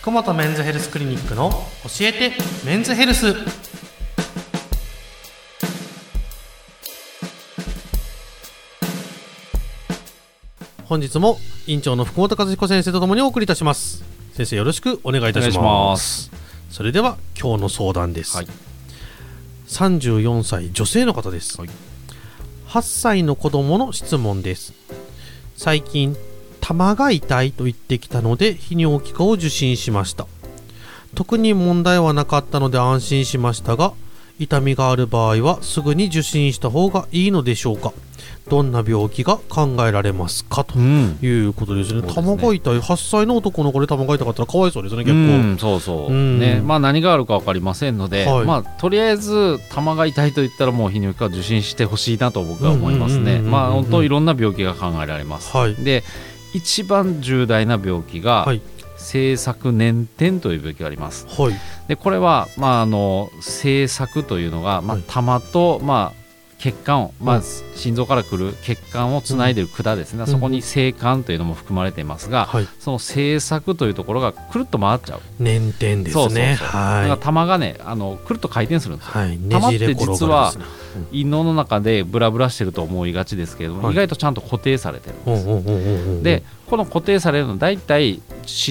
福本メンズヘルスクリニックの教えてメンズヘルス。本日も院長の福本和彦先生とともにお送りいたします。先生よろしくお願いいたします。それでは今日の相談です、はい。34歳女性の方です、はい。8歳の子供の質問です。最近玉が痛いと言ってきたので泌尿器科を受診しました。特に問題はなかったので安心しましたが痛みがある場合はすぐに受診した方がいいのでしょうか。どんな病気が考えられますか？とうんいうことですね。そうですね玉が痛い。8歳の男の子で玉が痛かったらかわいそうですね結構、うん、そうそう、うん。ね。まあ、何があるか分かりませんので、はい。まあ、とりあえず玉が痛いと言ったらもう泌尿器科を受診してほしいなと僕は思いますね。まあ本当いろんな病気が考えられます、はい。で一番重大な病気が、はい。性錯粘点という病気があります。はい。でこれは、まあ、あの性錯というのが、まあはい、玉と、まあ、血管を、まあうん心臓から来る血管をつないでいる管ですね、ん。そこに性管というのも含まれていますが、はい。その性錯というところがくるっと回っちゃう。粘点ですね。そうそうそう。だからは玉がねあのくるっと回転するんですよ、いはい。ね玉って実はね。陰嚢の中でブラブラしてると思いがちですけれども、はい。意外とちゃんと固定されてるんです、でこの固定されるのは大体思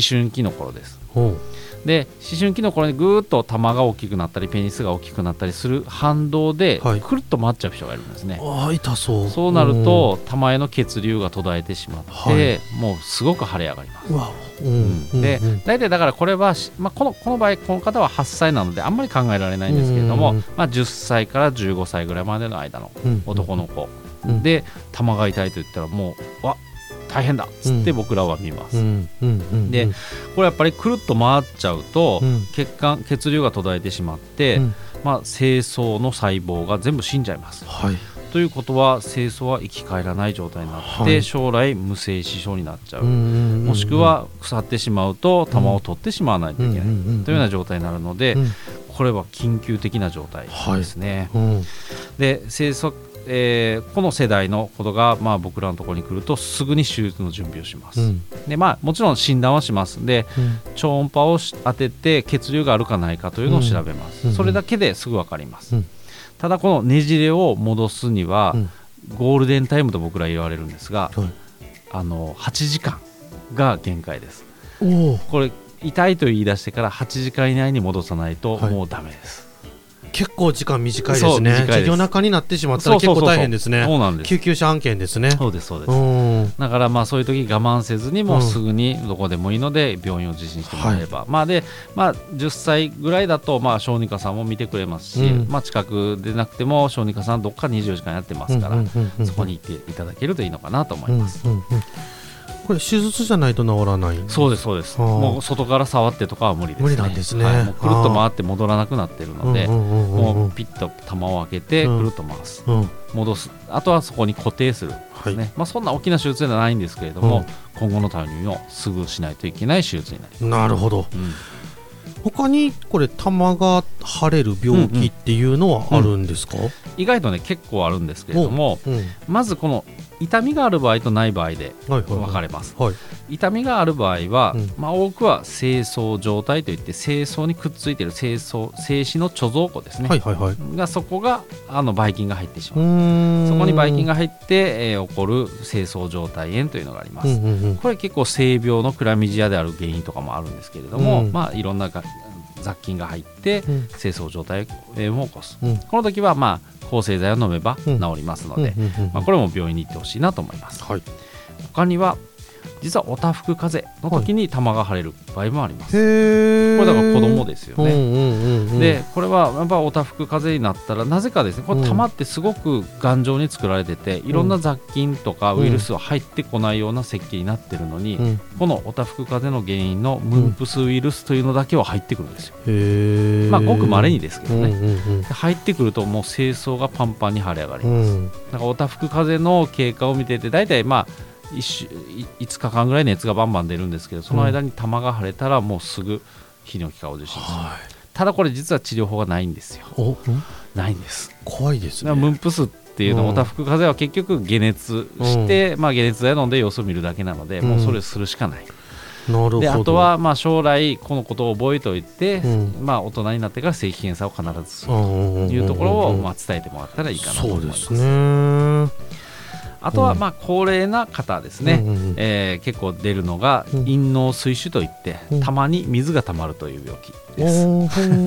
春期の頃です。う。んで思春期の頃にぐーっと玉が大きくなったりペニスが大きくなったりする反動ではい。くるっと回っちゃう人がいるんですね、ああ痛そう。そうなると玉への血流が途絶えてしまって、はい。もうすごく腫れ上がります。うんうんうんでうん。大体だからこれはし、まあ、このこの場合この方は8歳なのであんまり考えられないんですけれども、うんまあ、10歳から15歳ぐらいまでの間のうん男の子、うん。で玉が痛いと言ったらもうわ大変だっつってうん。僕らは見ます、でこれやっぱりくるっと回っちゃうと、うん。血管血流が途絶えてしまって、うん。まあ、精巣の細胞が全部死んじゃいます。はい。ということは精巣は生き返らない状態になって、はい。将来無精子症になっちゃう、もしくは腐ってしまうと玉を取ってしまわないといけない、というような状態になるので、うん。これは緊急的な状態ですね。うん。でえーこの世代のことが、まあ、僕らのところに来るとすぐに手術の準備をします、うん。でまあ、もちろん診断はします。でうん。超音波をし当てて血流があるかないかというのを調べます、うん。それだけですぐ分かります、うん。ただこのねじれを戻すには、うん。ゴールデンタイムと僕ら言われるんですがはい。あの8時間が限界です。これ痛いと言い出してから8時間以内に戻さないとはいもうダメです、結構時間短いですね。す。授業中になってしまったら結構大変ですね。そうなんです。救急車案件ですね。そうですそうです、うん。だからまあそういう時我慢せずにうんもうすぐにどこでもいいので病院を受診してもらえれば、まあでまあ10歳ぐらいだとまあ小児科さんも見てくれますし、うん。まあ近くでなくても小児科さんどっか24時間やってますから、うんうんうんうんそこに行っていただけるといいのかなと思います。うんうんうんこれ手術じゃないと治らない？そうですそうです。もう外から触ってとかは無理です、ね。無理なんですね。はい。もうくるっと回って戻らなくなってるので、うんうんうんうんもうピッと玉を開けてうん。くるっと回す、うん。戻す。あとはそこに固定する。はい。ね。まあそんな大きな手術ではないんですけれども、今後のためにもすぐしないといけない手術になります。なるほど。うん。他にこれ玉が腫れる病気っていうのはあるんですか、意外とね結構あるんですけれどもうん。まずこの痛みがある場合とない場合ではいはい分かはいれます。はい。痛みがある場合は、うん。まあ、多くは精巣状態といって精巣にくっついている精巣精子の貯蔵庫ですね、はいはいはい。がそこがあのばい菌が入ってしう。まう、そこにばい菌が入って、えー起こる精巣状態炎というのがあります、うんうんうん。これ結構性病のクラミジアである原因とかもあるんですけれども、うん。まあ、いろんなが雑菌が入ってうん。精巣状態炎を起こす、うん。この時はまあ抗生剤を飲めばうん。治りますので、まあ、これも病院に行ってほしいなと思います。はい。他には実はおたふく風邪の時に玉が腫れる場合もあります、へえこれだから子供ですよね、うんうんうんうん。でこれはやっぱおたふく風邪になったらなぜかですねこれうん玉ってすごく頑丈に作られてていろんな雑菌とかウイルスは入ってこないような設計になってるのに、うん。このおたふく風邪の原因のムンプスウイルスというのだけは入ってくるんですよ、まあごく稀にですけどね、うんうんで入ってくるともう清掃がパンパンに腫れ上がりうます、ん。だからおたふく風邪の経過を見てて大体まあ 1, 週5日間ぐらい熱がバンバン出るんですけどその間に玉が腫れたらもうすぐ泌尿器科を受診する、はい。ただこれ実は治療法がないんですよ。おん？ないんです。怖いですね。ムンプスっていうのうん。はおたふく風邪は結局解熱して、まあ、解熱剤飲んで様子を見るだけなので、うん。もうそれをするしかない。なるほど。であとはまあ将来このことを覚えておいて、うん。まあ、大人になってから正規検査を必ずするとというところをまあ伝えてもらったらいいかなと思います。そうですねあとはまあ高齢な方ですね、うんえー結構出るのがうん。陰嚢水腫といって、うん。たまに水がたまるという病気です。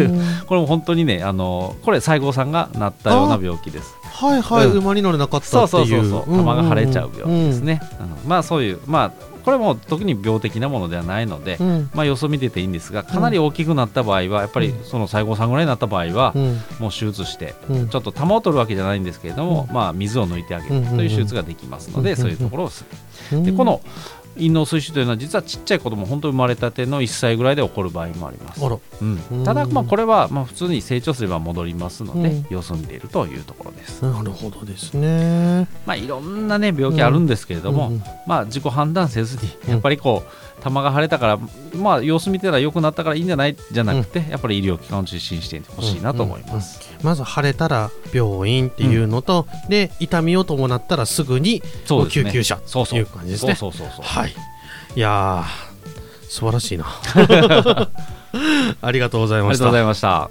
これも本当にねあのこれ西郷さんがなったような病気です。はいはい、うん。馬に乗れなかったそうっていう。そうそうそう玉が腫れちゃう病気ですね、ね。うん。まあそういうまあこれも特に病的なものではないので、うん。まあ様子を見てていいんですがかなり大きくなった場合はやっぱりその西郷さんぐらいになった場合はうん。もう手術してうん。ちょっと玉を取るわけじゃないんですけれども、うまあ、水を抜いてあげるという手術ができますので、うんそういうところをする。うん。でこの陰嚢水腫というのは実はちっちゃい子供本当生まれたての1歳ぐら。いで起こる場合もありますうん。うん。ただ、まあ、これはまあ普通に成長すれば戻りますので、うん。様子を見ているというところです。なるほどですね。まあ、いろんな、ね、病気あるんですけれども、うんうん。まあ、自己判断せずにうんやっぱりこう玉が腫れたから、まあ、様子見てたら良くなったからいいんじゃない？じゃなくて、やっぱり医療機関を受診してほしいなと思います。まず腫れたら病院っていうのと、で痛みを伴ったらすぐに救急車そうそう。いう感じですね。そうそうそう。はい。いやー素晴らしいな。ありがとうございました。ありがとうございました。